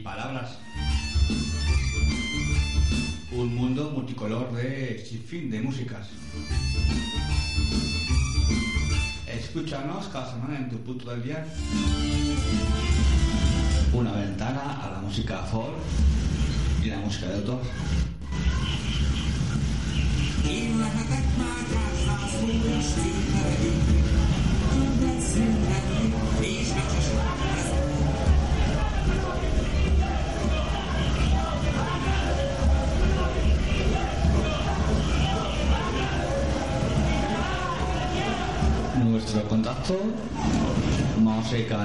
palabras. Un mundo multicolor de sin fin de músicas. Escúchanos cada semana en tu punto del día. Una ventana a la música folk y la música de autor. Contacto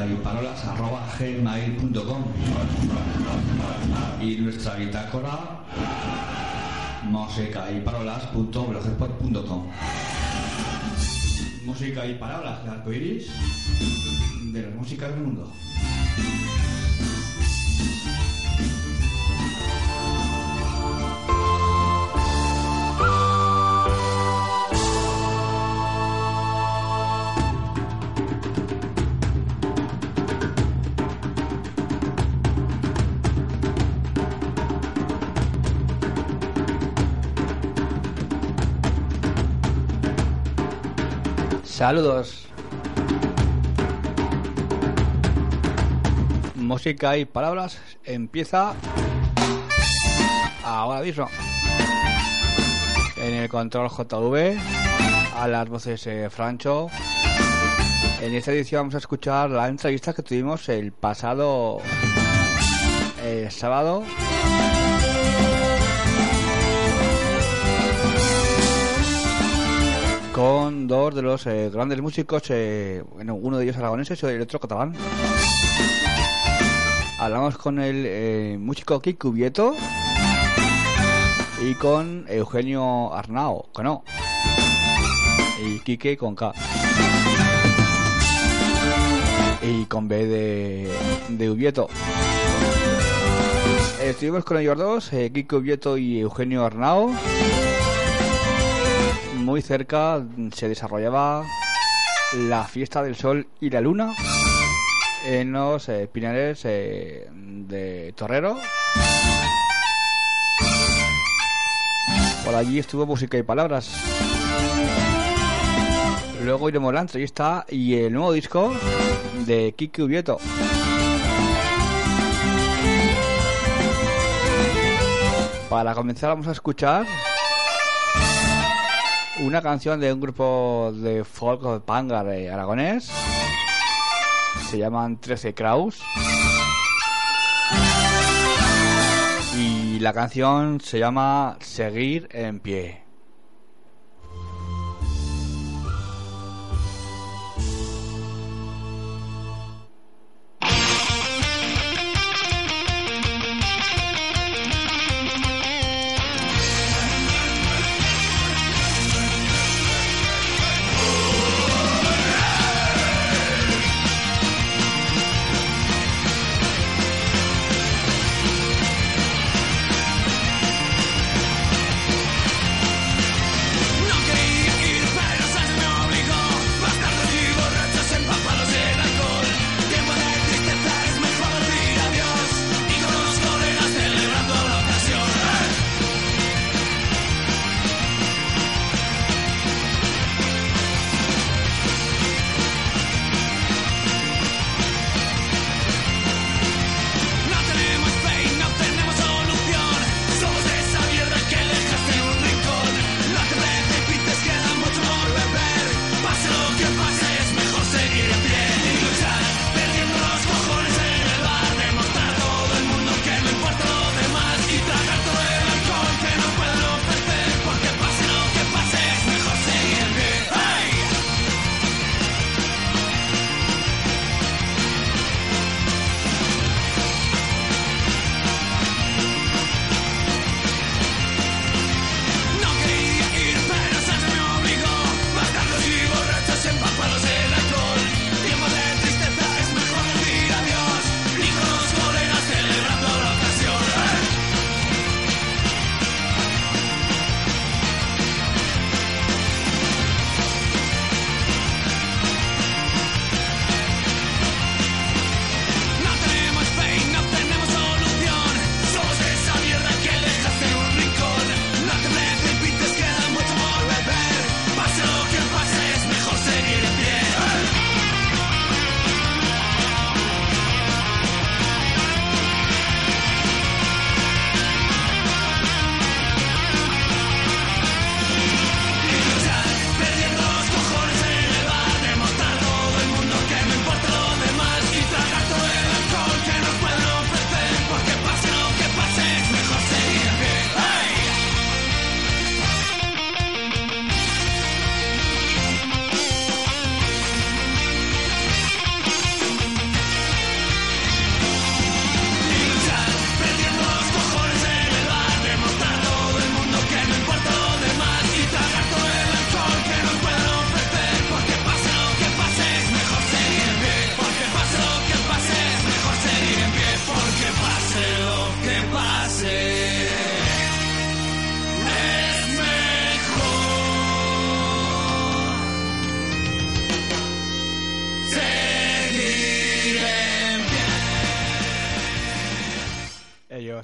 y parolas arroba gmail.com y nuestra bitácora música y parolas.blogspot.com Música y palabras de arcoiris de las músicas del mundo. Saludos. Música y palabras empieza ahora mismo. En el control JV, a las voces eh, Francho. En esta edición vamos a escuchar la entrevista que tuvimos el pasado eh, sábado con dos de los eh, grandes músicos, eh, bueno, uno de ellos aragoneses y el otro catalán. Hablamos con el eh, músico Kiko Vieto y con Eugenio Arnao, que no, y Quique con K. Y con B de, de Ubieto. Estuvimos con ellos dos, Kiko Vieto y Eugenio Arnao muy cerca se desarrollaba la fiesta del sol y la luna en los eh, pinares eh, de Torrero. Por allí estuvo música y palabras. Luego iremos la entrevista y el nuevo disco de Kiki Ubieto. Para comenzar vamos a escuchar una canción de un grupo de folk punk de aragonés. Se llaman 13 Kraus. Y la canción se llama Seguir en pie.